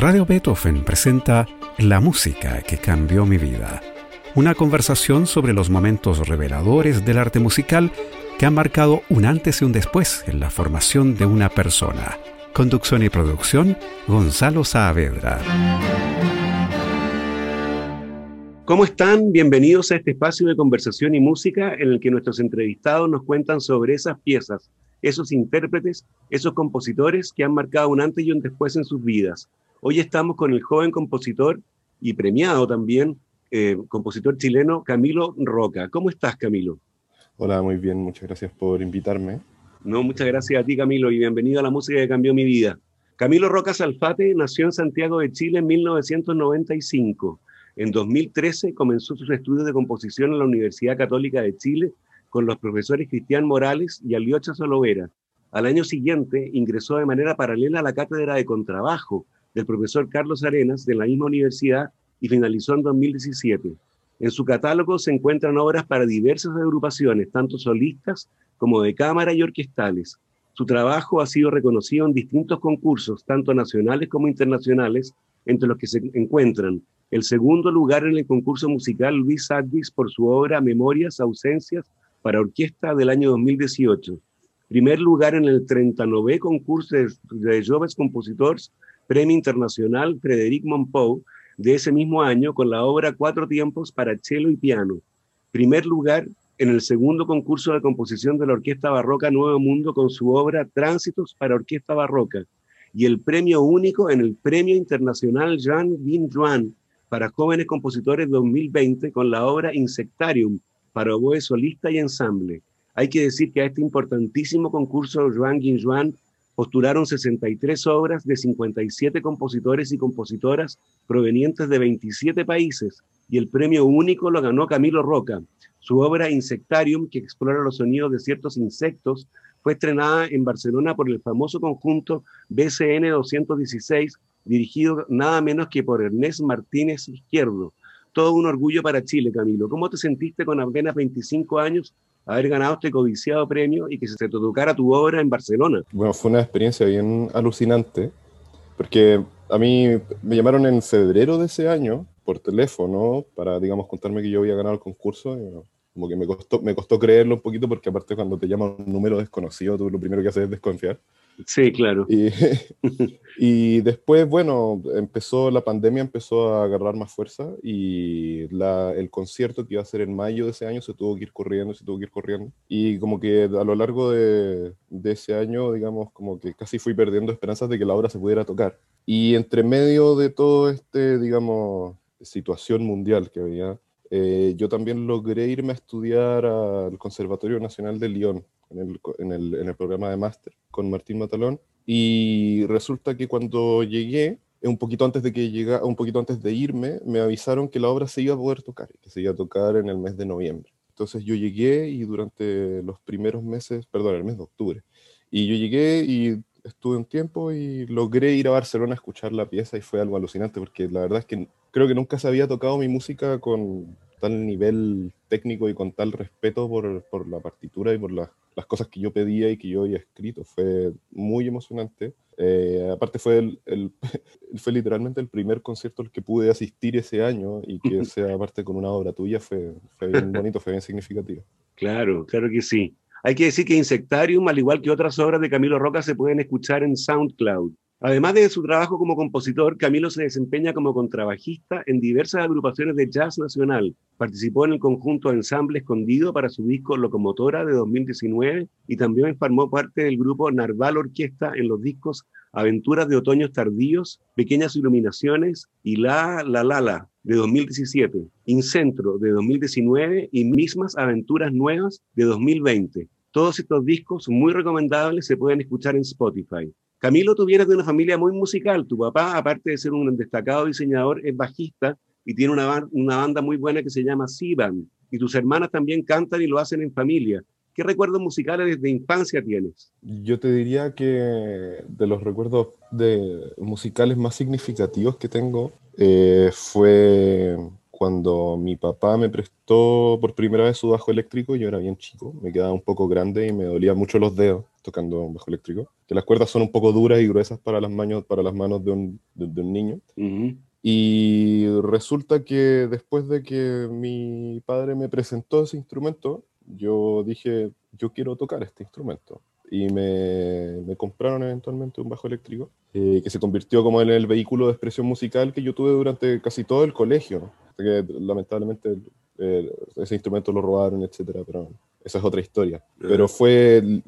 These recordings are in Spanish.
Radio Beethoven presenta La música que cambió mi vida. Una conversación sobre los momentos reveladores del arte musical que han marcado un antes y un después en la formación de una persona. Conducción y producción, Gonzalo Saavedra. ¿Cómo están? Bienvenidos a este espacio de conversación y música en el que nuestros entrevistados nos cuentan sobre esas piezas, esos intérpretes, esos compositores que han marcado un antes y un después en sus vidas. Hoy estamos con el joven compositor y premiado también, eh, compositor chileno Camilo Roca. ¿Cómo estás, Camilo? Hola, muy bien, muchas gracias por invitarme. No, muchas gracias a ti, Camilo, y bienvenido a la música que cambió mi vida. Camilo Roca Salfate nació en Santiago de Chile en 1995. En 2013 comenzó sus estudios de composición en la Universidad Católica de Chile con los profesores Cristian Morales y Aliocha Solovera. Al año siguiente ingresó de manera paralela a la cátedra de contrabajo del profesor Carlos Arenas de la misma universidad y finalizó en 2017. En su catálogo se encuentran obras para diversas agrupaciones, tanto solistas como de cámara y orquestales. Su trabajo ha sido reconocido en distintos concursos, tanto nacionales como internacionales, entre los que se encuentran el segundo lugar en el concurso musical Luis Sadvis por su obra Memorias, Ausencias para Orquesta del año 2018. Primer lugar en el 39 concurso de, de Joves Compositors, Premio Internacional Frederic Monpou de ese mismo año con la obra Cuatro Tiempos para Cello y Piano. Primer lugar en el segundo concurso de composición de la Orquesta Barroca Nuevo Mundo con su obra Tránsitos para Orquesta Barroca. Y el premio único en el Premio Internacional Jean Guin Juan para jóvenes compositores 2020 con la obra Insectarium para oboe solista y ensamble. Hay que decir que a este importantísimo concurso Juan Juan postularon 63 obras de 57 compositores y compositoras provenientes de 27 países y el premio único lo ganó Camilo Roca. Su obra Insectarium, que explora los sonidos de ciertos insectos, fue estrenada en Barcelona por el famoso conjunto BCN 216 dirigido nada menos que por Ernest Martínez Izquierdo. Todo un orgullo para Chile, Camilo. ¿Cómo te sentiste con apenas 25 años haber ganado este codiciado premio y que se te tocara tu obra en Barcelona? Bueno, fue una experiencia bien alucinante, porque a mí me llamaron en febrero de ese año por teléfono para, digamos, contarme que yo había ganado el concurso. Y, como que me costó, me costó creerlo un poquito porque aparte cuando te llaman un número desconocido, tú lo primero que haces es desconfiar. Sí, claro. Y, después, bueno, empezó la pandemia, empezó a agarrar más fuerza y el concierto que iba a ser en mayo de ese año se tuvo que ir corriendo, se tuvo que ir corriendo. Y como que a lo largo de, de ese año, digamos, como que casi fui perdiendo esperanzas de que la obra se pudiera tocar. Y entre medio de todo este, digamos, situación mundial que había, eh, yo también logré irme a estudiar al Conservatorio Nacional de Lyon en el, en el, en el programa de máster con Martín Matalón. Y resulta que cuando llegué, un poquito antes de que llega, un poquito antes de irme, me avisaron que la obra se iba a poder tocar, que se iba a tocar en el mes de noviembre. Entonces yo llegué y durante los primeros meses, perdón, el mes de octubre, y yo llegué y estuve un tiempo y logré ir a Barcelona a escuchar la pieza y fue algo alucinante porque la verdad es que creo que nunca se había tocado mi música con tal nivel técnico y con tal respeto por, por la partitura y por las las cosas que yo pedía y que yo había escrito. Fue muy emocionante. Eh, aparte fue, el, el, fue literalmente el primer concierto al que pude asistir ese año y que sea aparte con una obra tuya fue, fue bien bonito, fue bien significativo. Claro, claro que sí. Hay que decir que Insectarium, al igual que otras obras de Camilo Roca, se pueden escuchar en SoundCloud. Además de su trabajo como compositor, Camilo se desempeña como contrabajista en diversas agrupaciones de jazz nacional. Participó en el conjunto Ensamble Escondido para su disco Locomotora de 2019 y también formó parte del grupo Narval Orquesta en los discos Aventuras de Otoños Tardíos, Pequeñas Iluminaciones y La La La La de 2017, Incentro de 2019 y Mismas Aventuras Nuevas de 2020. Todos estos discos muy recomendables se pueden escuchar en Spotify. Camilo, tú vienes de una familia muy musical. Tu papá, aparte de ser un destacado diseñador, es bajista y tiene una, banda muy buena que se llama Siban. Y tus hermanas también cantan y lo hacen en familia. ¿Qué recuerdos musicales desde infancia tienes? Yo te diría que de los recuerdos de musicales más significativos que tengo eh, fue cuando mi papá me prestó por primera vez su bajo eléctrico. Yo era bien chico, me quedaba un poco grande y me dolía mucho los dedos tocando un bajo eléctrico, que las cuerdas son un poco duras y gruesas para las manos, para las manos de, un, de, un niño. Y resulta que después de que mi padre me presentó ese instrumento, yo dije, yo quiero tocar este instrumento. Y me, me compraron eventualmente un bajo eléctrico, eh, que se convirtió como en el vehículo de expresión musical que yo tuve durante casi todo el colegio. Que lamentablemente ese instrumento lo robaron, etcétera, pero esa es otra historia. Pero fue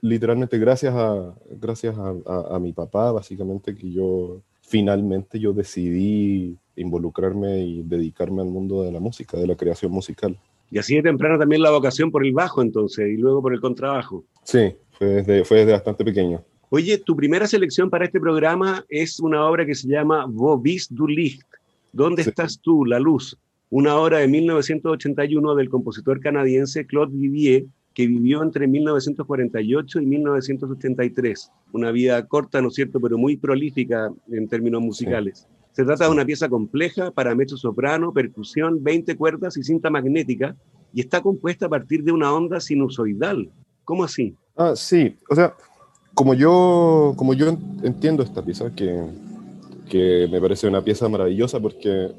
literalmente gracias a, gracias a, a mi papá, básicamente, que yo finalmente yo decidí involucrarme y dedicarme al mundo de la música, de la creación musical. Y así de temprano también la vocación por el bajo entonces, y luego por el contrabajo. Sí, fue desde, fue desde bastante pequeño. Oye, tu primera selección para este programa es una obra que se llama Vobis du Licht. ¿Dónde estás tú, la luz? Una obra de 1981 del compositor canadiense Claude Vivier, que vivió entre 1948 y 1983. Una vida corta, ¿no es cierto?, pero muy prolífica en términos musicales. Se trata de una pieza compleja para mezzo soprano, percusión, 20 cuerdas y cinta magnética, y está compuesta a partir de una onda sinusoidal. ¿Cómo así? Ah, sí, o sea, como yo, como yo entiendo esta pieza, que, que me parece una pieza maravillosa porque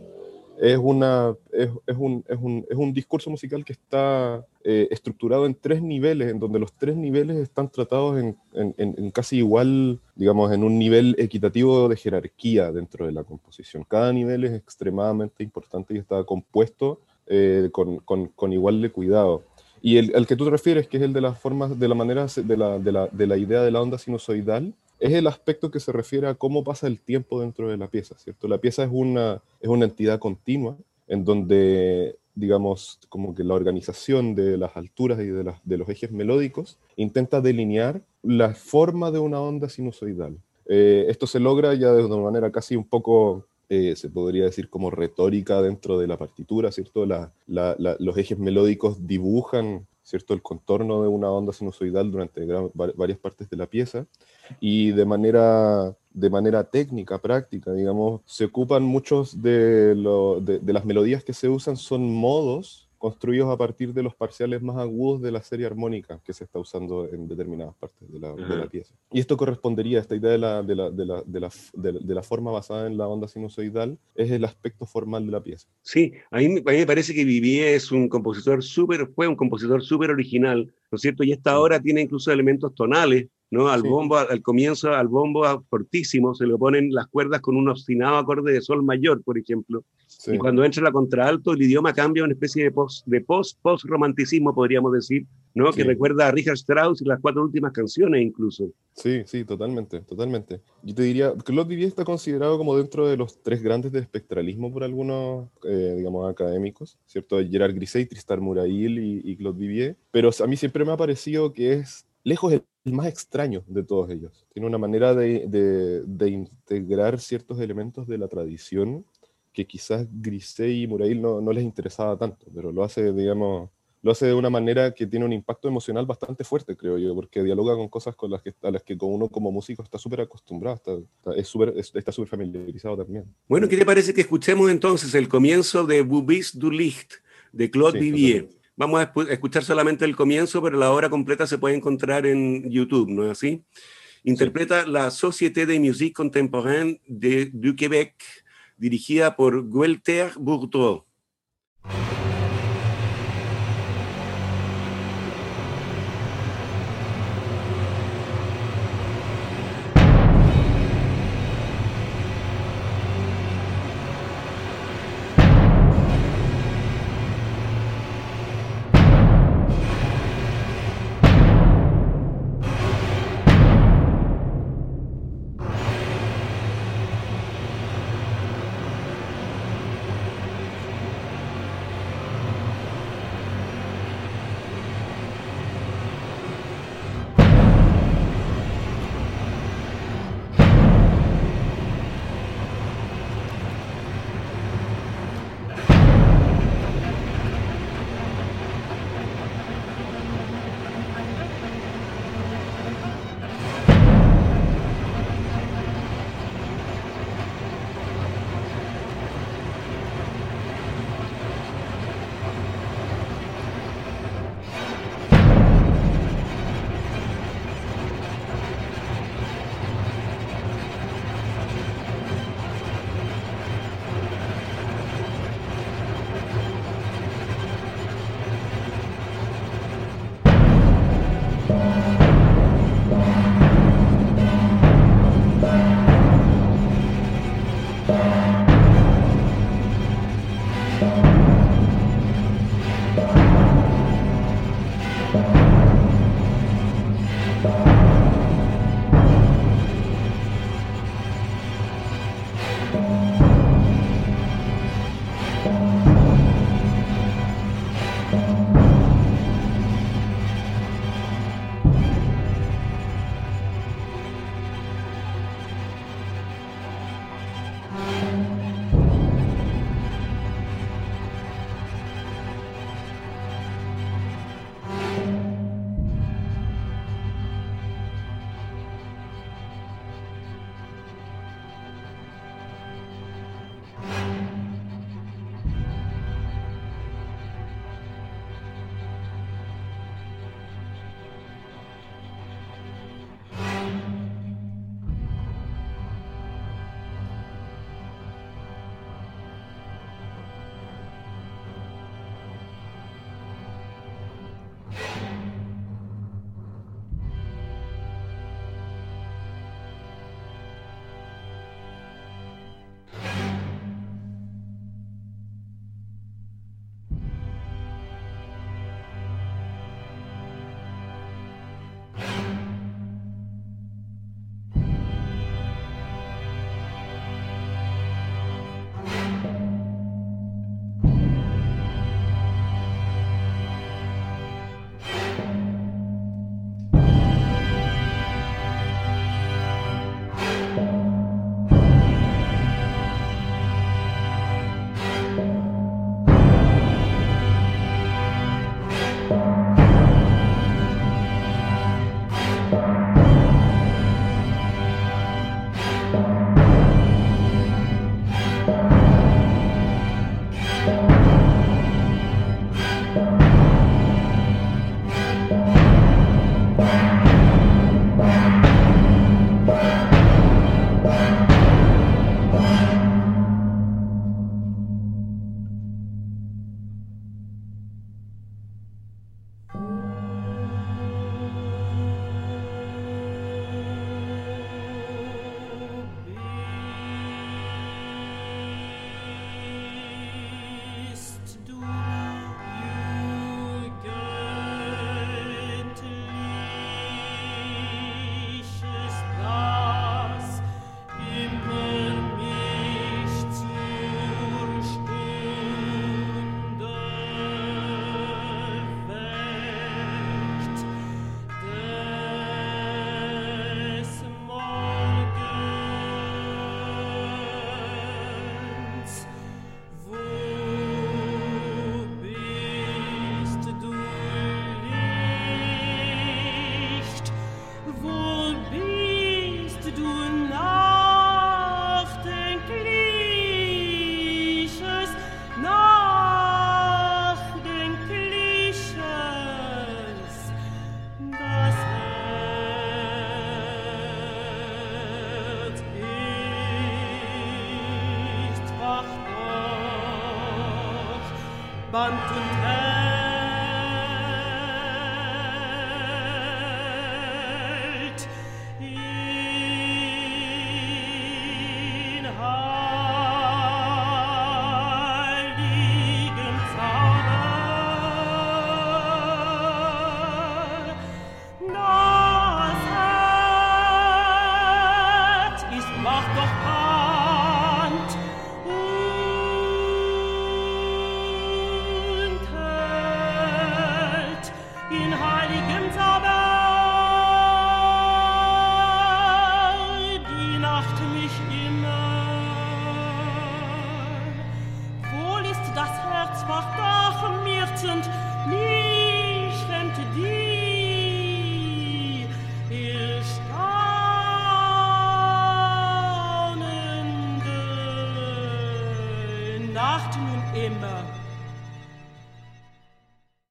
es, una, es, un, es, un, es un, discurso musical que está eh, estructurado en tres niveles, en donde los tres niveles están tratados en, en, casi igual, digamos, en un nivel equitativo de jerarquía dentro de la composición. Cada nivel es extremadamente importante y está compuesto eh, con, con, con, igual de cuidado. Y el, el, que tú te refieres, que es el de las formas, de la manera, de la, de la, de la idea de la onda sinusoidal, es el aspecto que se refiere a cómo pasa el tiempo dentro de la pieza, ¿cierto? La pieza es una, es una entidad continua en donde, digamos, como que la organización de las alturas y de, los ejes melódicos intenta delinear la forma de una onda sinusoidal. Eh, esto se logra ya de una manera casi un poco, eh, se podría decir como retórica dentro de la partitura, ¿cierto? los ejes melódicos dibujan ¿cierto? el contorno de una onda sinusoidal durante varias partes de la pieza y de manera, de manera técnica, práctica, digamos, se ocupan muchos de, de, las melodías que se usan son modos construidos a partir de los parciales más agudos de la serie armónica que se está usando en determinadas partes de la, de la pieza. Y esto correspondería a esta idea de la, de la, de, la, de, la, de, la, forma basada en la onda sinusoidal, es el aspecto formal de la pieza. Sí, a mí, a mí me parece que Vivier es un compositor súper, fue un compositor súper original, ¿no es cierto? Y esta obra tiene incluso elementos tonales ¿no? Al bombo, al comienzo, al bombo fortísimo, se le ponen las cuerdas con un obstinado acorde de sol mayor, por ejemplo. Y cuando entra la contralto, el idioma cambia a una especie de post, de post, podríamos decir, ¿no? Que recuerda a Richard Strauss y las cuatro últimas canciones incluso. Sí, sí, totalmente, totalmente. Yo te diría, Claude Vivier está considerado como dentro de los tres grandes de espectralismo por algunos, eh, digamos, académicos, ¿cierto? Gerard Griset, Tristan Murail y, y Claude Vivier. Pero a mí siempre me ha parecido que es lejos el más extraño de todos ellos. Tiene una manera de, de, integrar ciertos elementos de la tradición que quizás Grisey y Murail no, no, les interesaba tanto, pero lo hace, digamos, lo hace de una manera que tiene un impacto emocional bastante fuerte, creo yo, porque dialoga con cosas con las que, a las que uno como músico está súper acostumbrado, está, es super, está súper familiarizado también. Bueno, ¿qué te parece que escuchemos entonces el comienzo de Bubis du Licht de Claude Vivier? Vamos a escuchar solamente el comienzo, pero la obra completa se puede encontrar en YouTube, ¿no es así? Interpreta la Société de Musique Contemporaine de, du Québec, dirigida por Gewand to Herz. Äh,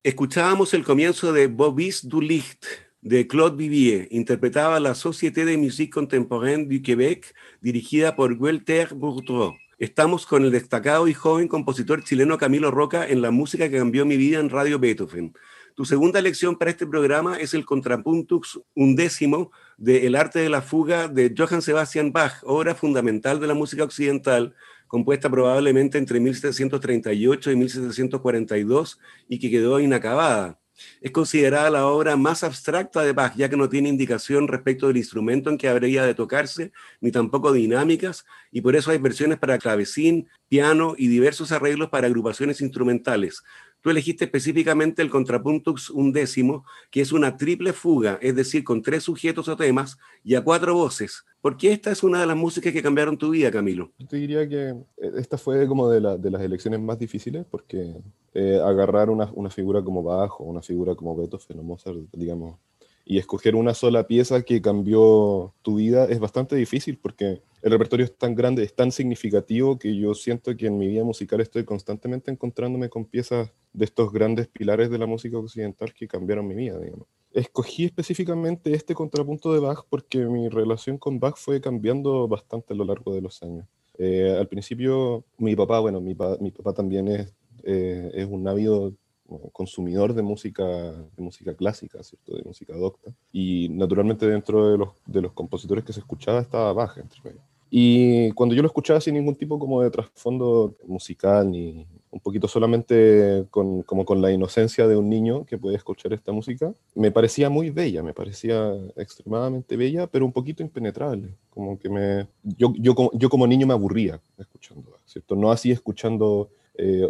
Escuchábamos el comienzo de Bobis du Licht de Claude Vivier, interpretaba la Société de Musique Contemporaine du Québec, dirigida por Walter Bourdreau. Estamos con el destacado y joven compositor chileno Camilo Roca en la música que cambió mi vida en Radio Beethoven. Tu segunda lección para este programa es el Contrapuntux undécimo de El arte de la fuga de Johann Sebastian Bach, obra fundamental de la música occidental, compuesta probablemente entre 1738 y 1742 y que quedó inacabada. Es considerada la obra más abstracta de Bach, ya que no tiene indicación respecto del instrumento en que habría de tocarse, ni tampoco dinámicas, y por eso hay versiones para clavecín, piano y diversos arreglos para agrupaciones instrumentales. Tú elegiste específicamente el contrapuntux undécimo, que es una triple fuga, es decir, con tres sujetos o temas y a cuatro voces. ¿Por qué esta es una de las músicas que cambiaron tu vida, Camilo? Yo te diría que eh, esta fue como de, las elecciones más difíciles, porque eh, agarrar una, una, figura como Bach o una figura como Beethoven o Mozart, digamos, y escoger una sola pieza que cambió tu vida es bastante difícil porque el repertorio es tan grande, es tan significativo que yo siento que en mi vida musical estoy constantemente encontrándome con piezas de estos grandes pilares de la música occidental que cambiaron mi vida, digamos. Escogí específicamente este contrapunto de Bach porque mi relación con Bach fue cambiando bastante a lo largo de los años. Eh, al principio, mi papá, bueno, mi, papá también es, eh, un ávido consumidor de música, de música clásica, ¿cierto? de música docta. Y naturalmente dentro de los, de los compositores que se escuchaba estaba Bach entre medio. Y cuando yo lo escuchaba sin ningún tipo como de trasfondo musical, ni un poquito solamente con, como con la inocencia de un niño que puede escuchar esta música, me parecía muy bella, me parecía extremadamente bella, pero un poquito impenetrable. Como que me, yo, yo, yo como niño me aburría escuchando, ¿cierto? No así escuchando eh,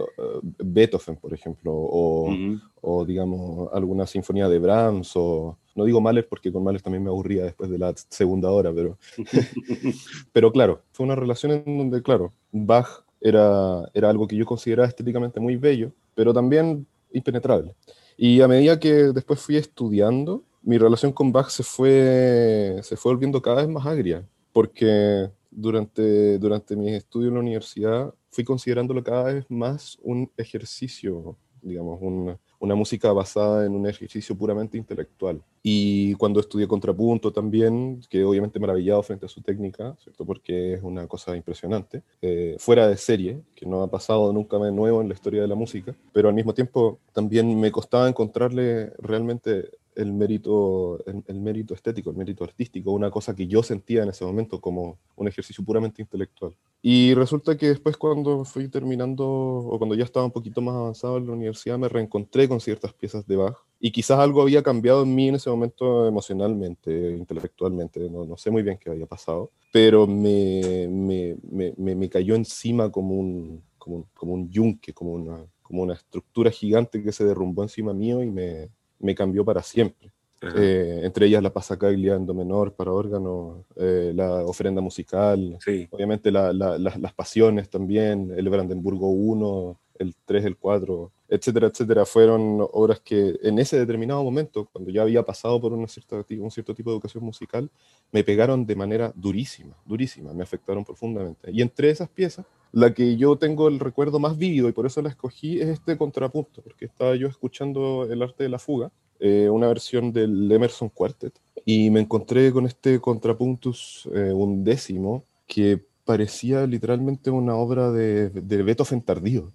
Beethoven, por ejemplo, o, o, digamos alguna sinfonía de Brahms, o no digo Mahler porque con Mahler también me aburría después de la segunda hora, pero, pero claro, fue una relación en donde, claro, Bach era, era algo que yo consideraba estéticamente muy bello, pero también impenetrable. Y a medida que después fui estudiando, mi relación con Bach se fue, se fue volviendo cada vez más agria, porque durante, durante mis estudios en la universidad fui considerándolo cada vez más un ejercicio, digamos, una, una música basada en un ejercicio puramente intelectual. Y cuando estudié contrapunto también, que obviamente maravillado frente a su técnica, ¿cierto? Porque es una cosa impresionante, eh, fuera de serie, que no ha pasado nunca de nuevo en la historia de la música, pero al mismo tiempo también me costaba encontrarle realmente el mérito, el, mérito estético, el mérito artístico, una cosa que yo sentía en ese momento como un ejercicio puramente intelectual. Y resulta que después cuando fui terminando, o cuando ya estaba un poquito más avanzado en la universidad, me reencontré con ciertas piezas de Bach, y quizás algo había cambiado en mí en ese momento emocionalmente, intelectualmente, no, no sé muy bien qué había pasado, pero me, me, me, me cayó encima como un, como un, como un yunque, como una, como una estructura gigante que se derrumbó encima mío y me, me cambió para siempre. Eh, entre ellas la pasacaglia en do menor para órgano, eh, la ofrenda musical, obviamente las pasiones también, el Brandenburgo 1, el 3, el 4, etcétera, etcétera, fueron obras que en ese determinado momento, cuando ya había pasado por una cierta, un cierto tipo de educación musical, me pegaron de manera durísima, durísima, me afectaron profundamente. Y entre esas piezas, la que yo tengo el recuerdo más vívido y por eso la escogí es este contrapunto, porque estaba yo escuchando El arte de la fuga, eh, una versión del Emerson Quartet, y me encontré con este contrapuntus eh, undécimo que parecía literalmente una obra de, de Beethoven tardío.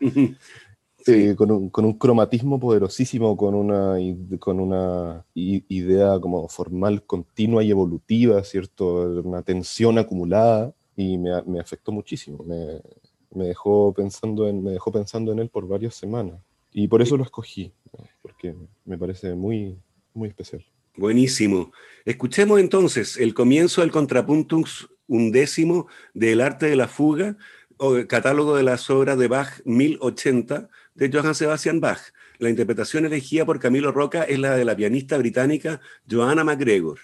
eh, con, un, con, un, cromatismo poderosísimo, con una, con una idea como formal continua y evolutiva, ¿cierto? Una tensión acumulada y me, me afectó muchísimo. Me, me, dejó pensando en, me dejó pensando en él por varias semanas. Y por eso lo escogí, porque me parece muy, muy especial. Buenísimo. Escuchemos entonces el comienzo del Contrapuntus undécimo del arte de la fuga, o catálogo de las obras de Bach 1080 de Johann Sebastian Bach. La interpretación elegida por Camilo Roca es la de la pianista británica Joanna McGregor.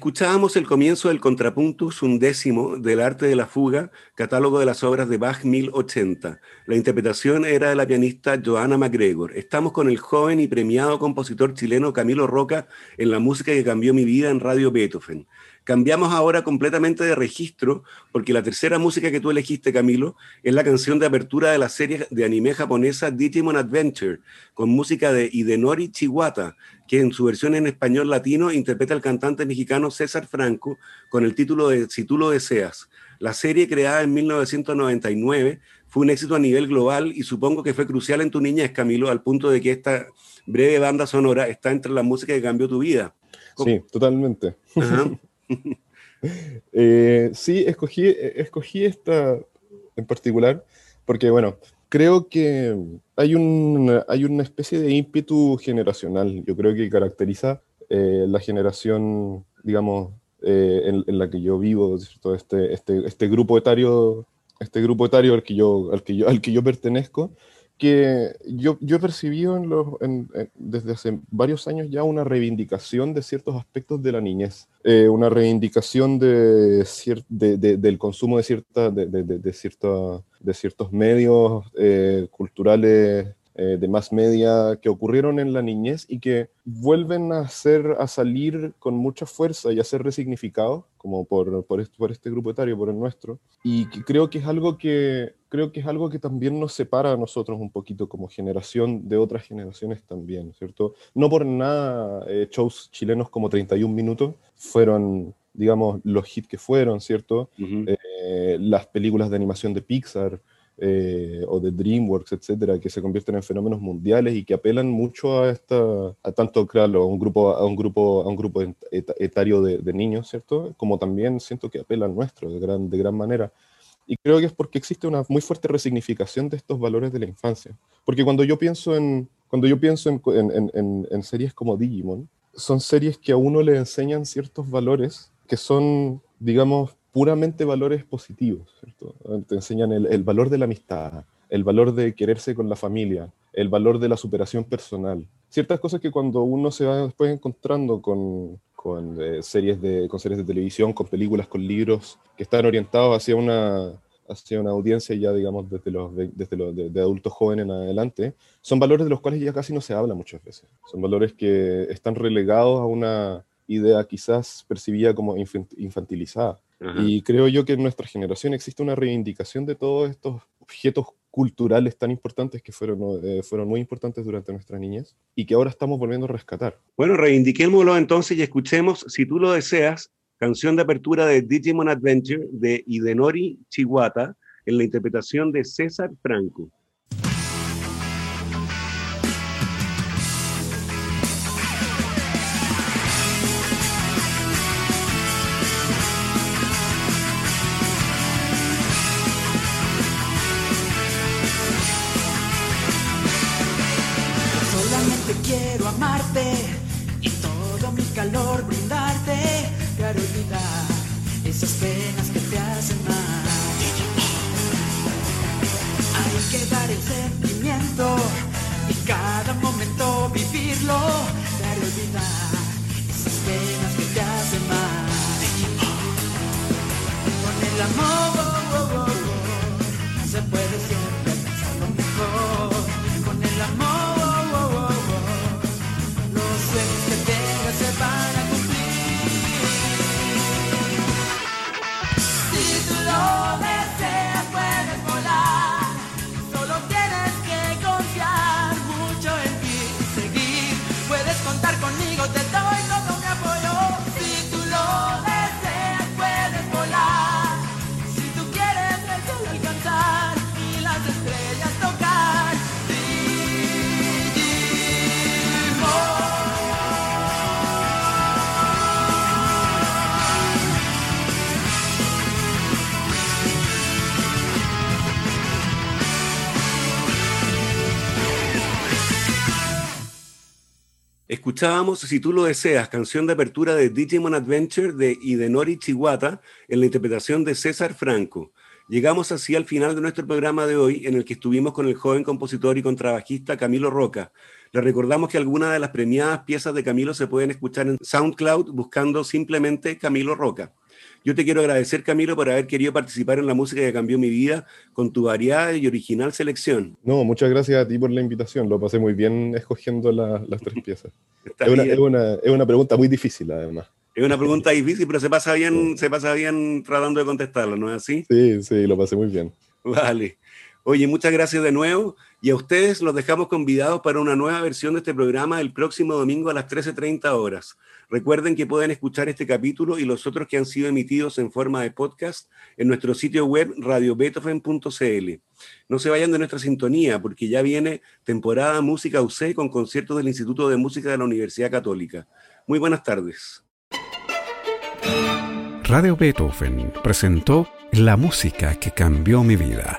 Escuchábamos el comienzo del Contrapuntus undécimo del arte de la fuga, catálogo de las obras de Bach 1080. La interpretación era de la pianista Joanna McGregor. Estamos con el joven y premiado compositor chileno Camilo Roca en la música que cambió mi vida en Radio Beethoven. Cambiamos ahora completamente de registro porque la tercera música que tú elegiste, Camilo, es la canción de apertura de la serie de anime japonesa Digimon Adventure, con música de Idenori Chiwata, que en su versión en español latino interpreta al cantante mexicano César Franco con el título de Si tú lo deseas. La serie, creada en 1999, fue un éxito a nivel global y supongo que fue crucial en tu niñez, Camilo, al punto de que esta breve banda sonora está entre la música que cambió tu vida. Sí, totalmente. Eh, sí, escogí, escogí esta en particular porque, bueno, creo que hay, un, hay una especie de ímpetu generacional, yo creo que caracteriza eh, la generación, digamos, eh, en, la que yo vivo, este, este, este grupo etario, este grupo etario al que yo, al que yo, al que yo pertenezco, que yo, yo he percibido en los, desde hace varios años ya una reivindicación de ciertos aspectos de la niñez, eh, una reivindicación de, de, del consumo de, cierta, de, de, cierta, de ciertos medios eh, culturales eh, de más media que ocurrieron en la niñez y que vuelven a, hacer, a salir con mucha fuerza y a ser resignificados, como por, por, este, por este grupo etario, por el nuestro, y que creo que es algo que creo que es algo que también nos separa a nosotros un poquito como generación de otras generaciones también, ¿cierto? No por nada eh, shows chilenos como 31 minutos fueron, digamos, los hits que fueron, ¿cierto? Eh, las películas de animación de Pixar, eh, o de DreamWorks, etcétera, que se convierten en fenómenos mundiales y que apelan mucho a esta, a tanto claro, a un grupo, a un grupo, a un grupo etario de, niños, ¿cierto? Como también siento que apelan nuestro de gran, de gran manera. Y creo que es porque existe una muy fuerte resignificación de estos valores de la infancia. Porque cuando yo pienso en, cuando yo pienso en, en, en, en series como Digimon, son series que a uno le enseñan ciertos valores que son, digamos, puramente valores positivos, ¿cierto? Te enseñan el, valor de la amistad, el valor de quererse con la familia, el valor de la superación personal. Ciertas cosas que cuando uno se va después encontrando con, con, eh, series, de, con series de televisión, con películas, con libros que están orientados hacia una, hacia una audiencia ya, digamos, desde los, desde los de, adultos jóvenes en adelante, son valores de los cuales ya casi no se habla muchas veces. Son valores que están relegados a una idea quizás percibida como infantilizada. Y creo yo que en nuestra generación existe una reivindicación de todos estos objetos culturales tan importantes que fueron, eh, fueron muy importantes durante nuestra niñez y que ahora estamos volviendo a rescatar. Bueno, reivindiquémoslo entonces y escuchemos, si tú lo deseas, canción de apertura de Digimon Adventure de Idenori Chiwata en la interpretación de César Franco. Y todo mi calor brindarte para olvidar esas penas que te hacen mal. Hay que dar el sentimiento y cada momento vivirlo Escuchábamos, si tú lo deseas, canción de apertura de Digimon Adventure de Idenori Chiwata en la interpretación de César Franco. Llegamos así al final de nuestro programa de hoy en el que estuvimos con el joven compositor y contrabajista Camilo Roca. Le recordamos que algunas de las premiadas piezas de Camilo se pueden escuchar en SoundCloud buscando simplemente Camilo Roca. Yo te quiero agradecer, Camilo, por haber querido participar en la música que cambió mi vida con tu variada y original selección. No, muchas gracias a ti por la invitación. Lo pasé muy bien escogiendo las tres piezas. Es una, es, una, es una, pregunta muy difícil, además. Es una pregunta difícil, pero se pasa bien, se pasa bien tratando de contestarla, ¿no es así? Sí, sí, lo pasé muy bien. Vale. Oye, muchas gracias de nuevo y a ustedes los dejamos convidados para una nueva versión de este programa el próximo domingo a las 13.30 horas. Recuerden que pueden escuchar este capítulo y los otros que han sido emitidos en forma de podcast en nuestro sitio web radiobeethoven.cl. No se vayan de nuestra sintonía porque ya viene temporada Música UC con conciertos del Instituto de Música de la Universidad Católica. Muy buenas tardes. Radio Beethoven presentó La música que cambió mi vida,